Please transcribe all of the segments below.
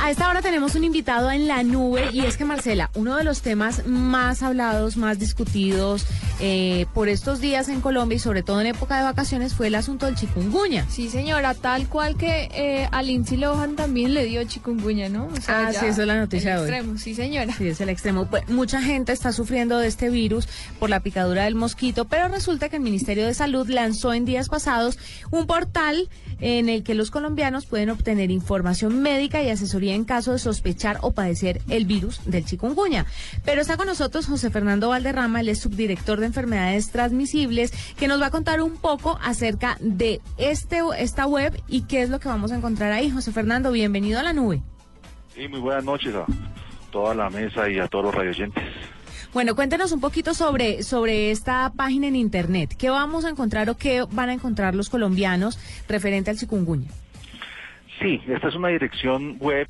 A esta hora tenemos un invitado en la nube y es que Marcela, uno de los temas más hablados, más discutidos eh, por estos días en Colombia y sobre todo en época de vacaciones fue el asunto del chikungunya. Sí, señora, tal cual que eh, a Lindsay Lohan también le dio chikungunya, ¿no? O Ah, sí, esa es la noticia el de hoy. extremo, sí, señora. Sí, es el extremo. Pues, mucha gente está sufriendo de este virus por la picadura del mosquito, pero resulta que el Ministerio de Salud lanzó en días pasados un portal en el que los colombianos pueden obtener información médica y asesoría en caso de sospechar o padecer el virus del chikungunya. Pero está con nosotros José Fernando Valderrama, él es subdirector de enfermedades transmisibles, que nos va a contar un poco acerca de este, esta web y qué es lo que vamos a encontrar ahí. José Fernando, bienvenido a la nube. Sí, muy buenas noches a toda la mesa y a todos los radioyentes. Bueno, cuéntenos un poquito sobre, sobre esta página en internet. ¿Qué vamos a encontrar o qué van a encontrar los colombianos referente al chikungunya? Sí, esta es una dirección web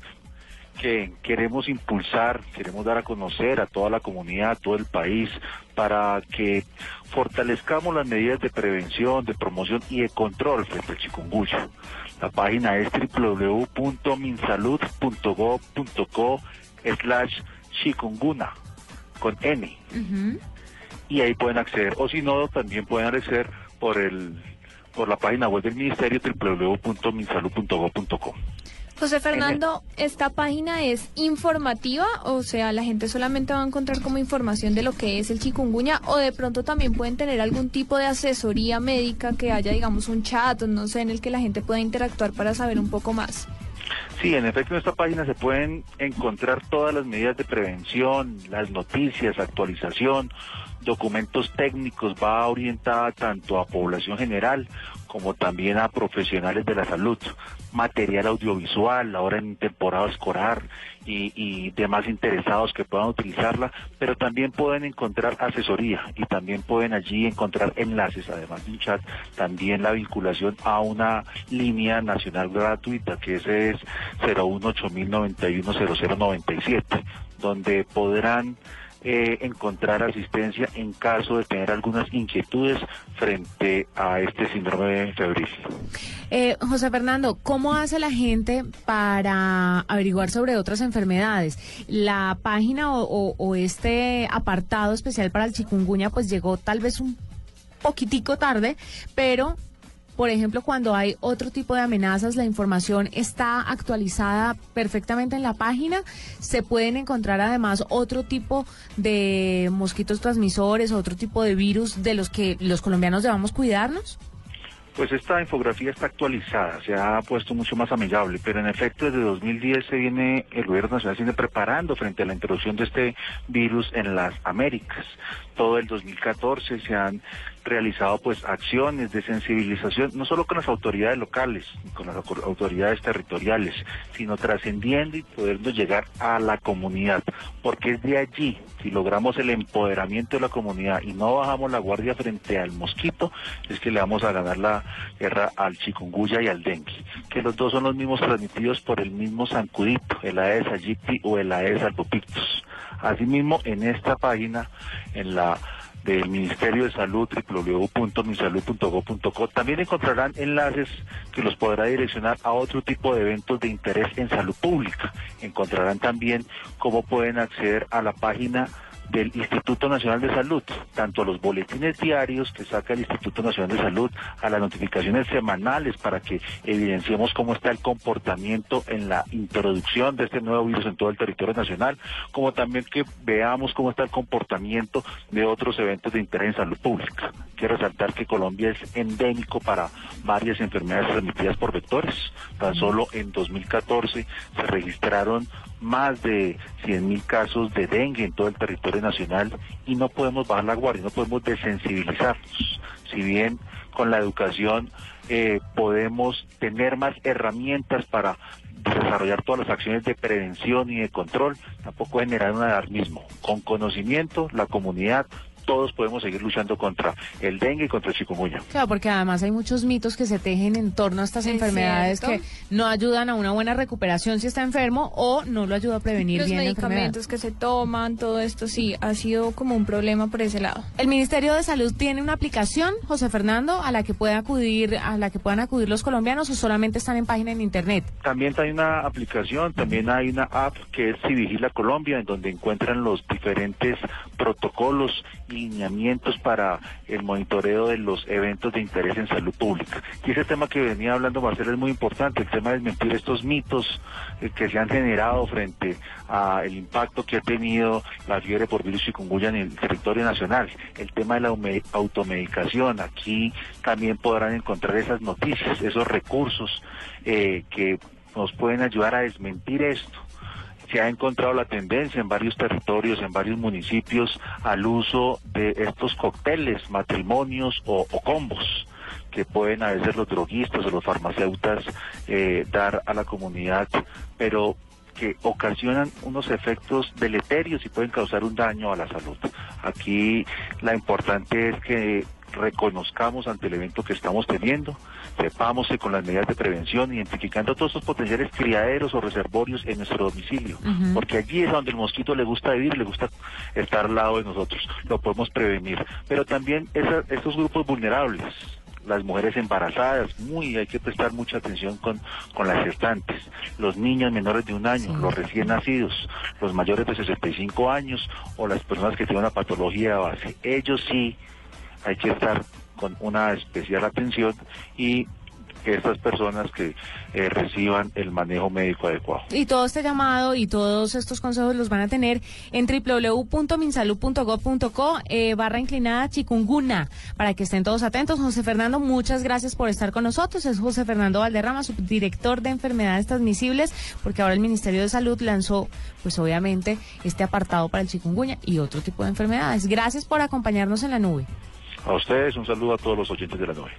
que queremos impulsar, queremos dar a conocer a toda la comunidad, a todo el país, para que fortalezcamos las medidas de prevención, de promoción y de control frente al chikungunya. La página es www.minsalud.gov.co slash chikungunya con N. y ahí pueden acceder. O si no, también pueden acceder por el por la página web del ministerio www.minsalud.gov.co. José Fernando, ¿esta página es informativa? O sea, la gente solamente va a encontrar como información de lo que es el chikungunya o de pronto también pueden tener algún tipo de asesoría médica que haya, digamos, un chat, no sé, en el que la gente pueda interactuar para saber un poco más. Sí, en efecto, en esta página se pueden encontrar todas las medidas de prevención, las noticias, actualización, documentos técnicos, va orientada tanto a población general como también a profesionales de la salud, material audiovisual, ahora en temporada escolar y, demás interesados que puedan utilizarla, pero también pueden encontrar asesoría y también pueden allí encontrar enlaces, además de un chat, también la vinculación a una línea nacional gratuita que ese es 01809100097, donde podrán eh, encontrar asistencia en caso de tener algunas inquietudes frente a este síndrome febril. Eh, José Fernando, ¿cómo hace la gente para averiguar sobre otras enfermedades? La página o, o- o este apartado especial para el chikungunya pues llegó tal vez un poquitico tarde, pero por ejemplo, cuando hay otro tipo de amenazas, la información está actualizada perfectamente en la página. Se pueden encontrar además otro tipo de mosquitos transmisores, otro tipo de virus de los que los colombianos debamos cuidarnos. Pues esta infografía está actualizada, se ha puesto mucho más amigable, pero en efecto desde 2010 se viene, el gobierno nacional se viene preparando frente a la introducción de este virus en las Américas. Todo el 2014 se han realizado pues acciones de sensibilización, no solo con las autoridades locales, con las au- autoridades territoriales, sino trascendiendo y podernos llegar a la comunidad, porque es de allí, si logramos el empoderamiento de la comunidad y no bajamos la guardia frente al mosquito, es que le vamos a ganar la guerra al chikungunya y al dengue, que los dos son los mismos transmitidos por el mismo zancudito, el Aedes aegypti o el Aedes albopictus. Asimismo, en esta página, en la del Ministerio de Salud. También encontrarán enlaces que los podrá direccionar a otro tipo de eventos de interés en salud pública. Encontrarán también cómo pueden acceder a la página del Instituto Nacional de Salud, tanto a los boletines diarios que saca el Instituto Nacional de Salud, a las notificaciones semanales para que evidenciemos cómo está el comportamiento en la introducción de este nuevo virus en todo el territorio nacional, como también que veamos cómo está el comportamiento de otros eventos de interés en salud pública. Quiero resaltar que Colombia es endémico para varias enfermedades transmitidas por vectores. Tan solo en 2014 se registraron más de 100.000 casos de dengue en todo el territorio nacional y no podemos bajar la guardia, no podemos desensibilizarnos. Si bien con la educación eh, podemos tener más herramientas para desarrollar todas las acciones de prevención y de control, tampoco generar un alarmismo. Con conocimiento, la comunidad, todos podemos seguir luchando contra el dengue y contra el chikungunya. Claro, porque además hay muchos mitos que se tejen en torno a estas Es enfermedades cierto. que no ayudan a una buena recuperación si está enfermo o no lo ayuda a prevenir Los bien la enfermedad. medicamentos que se toman, todo esto sí, ha sido como un problema por ese lado. El Ministerio de Salud tiene una aplicación, José Fernando, a la que pueda acudir, a la que puedan acudir los colombianos o solamente están en página en internet. También hay una aplicación, también hay una app que es Si Vigila Colombia, en donde encuentran los diferentes protocolos y lineamientos para el monitoreo de los eventos de interés en salud pública. Y ese tema que venía hablando Marcelo es muy importante, el tema de desmentir estos mitos eh, que se han generado frente al impacto que ha tenido la fiebre por virus chikungunya en el territorio nacional. El tema de la automedicación, aquí también podrán encontrar esas noticias, esos recursos eh, que nos pueden ayudar a desmentir esto. Se ha encontrado la tendencia en varios territorios, en varios municipios, al uso de estos cócteles, matrimonios o, combos que pueden a veces los droguistas o los farmacéutas eh, dar a la comunidad, pero que ocasionan unos efectos deleterios y pueden causar un daño a la salud. Aquí la importante es que reconozcamos ante el evento que estamos teniendo, sepamos que con las medidas de prevención, identificando todos esos potenciales criaderos o reservorios en nuestro domicilio, porque allí es donde el mosquito le gusta vivir, le gusta estar al lado de nosotros, lo podemos prevenir. Pero también esa- estos grupos vulnerables, las mujeres embarazadas, muy hay que prestar mucha atención con, con las gestantes, los niños menores de un año, los recién nacidos, los mayores de 65 años o las personas que tienen una patología de base. Ellos sí hay que estar con una especial atención y que estas personas que eh, reciban el manejo médico adecuado. Y todo este llamado y todos estos consejos los van a tener en www.minsalud.gov.co eh, barra inclinada chicunguna para que estén todos atentos. José Fernando, muchas gracias por estar con nosotros. Es José Fernando Valderrama, subdirector de enfermedades transmisibles, porque ahora el Ministerio de Salud lanzó, pues obviamente, este apartado para el chikungunya y otro tipo de enfermedades. Gracias por acompañarnos en la nube. A ustedes un saludo a todos los oyentes de la nube.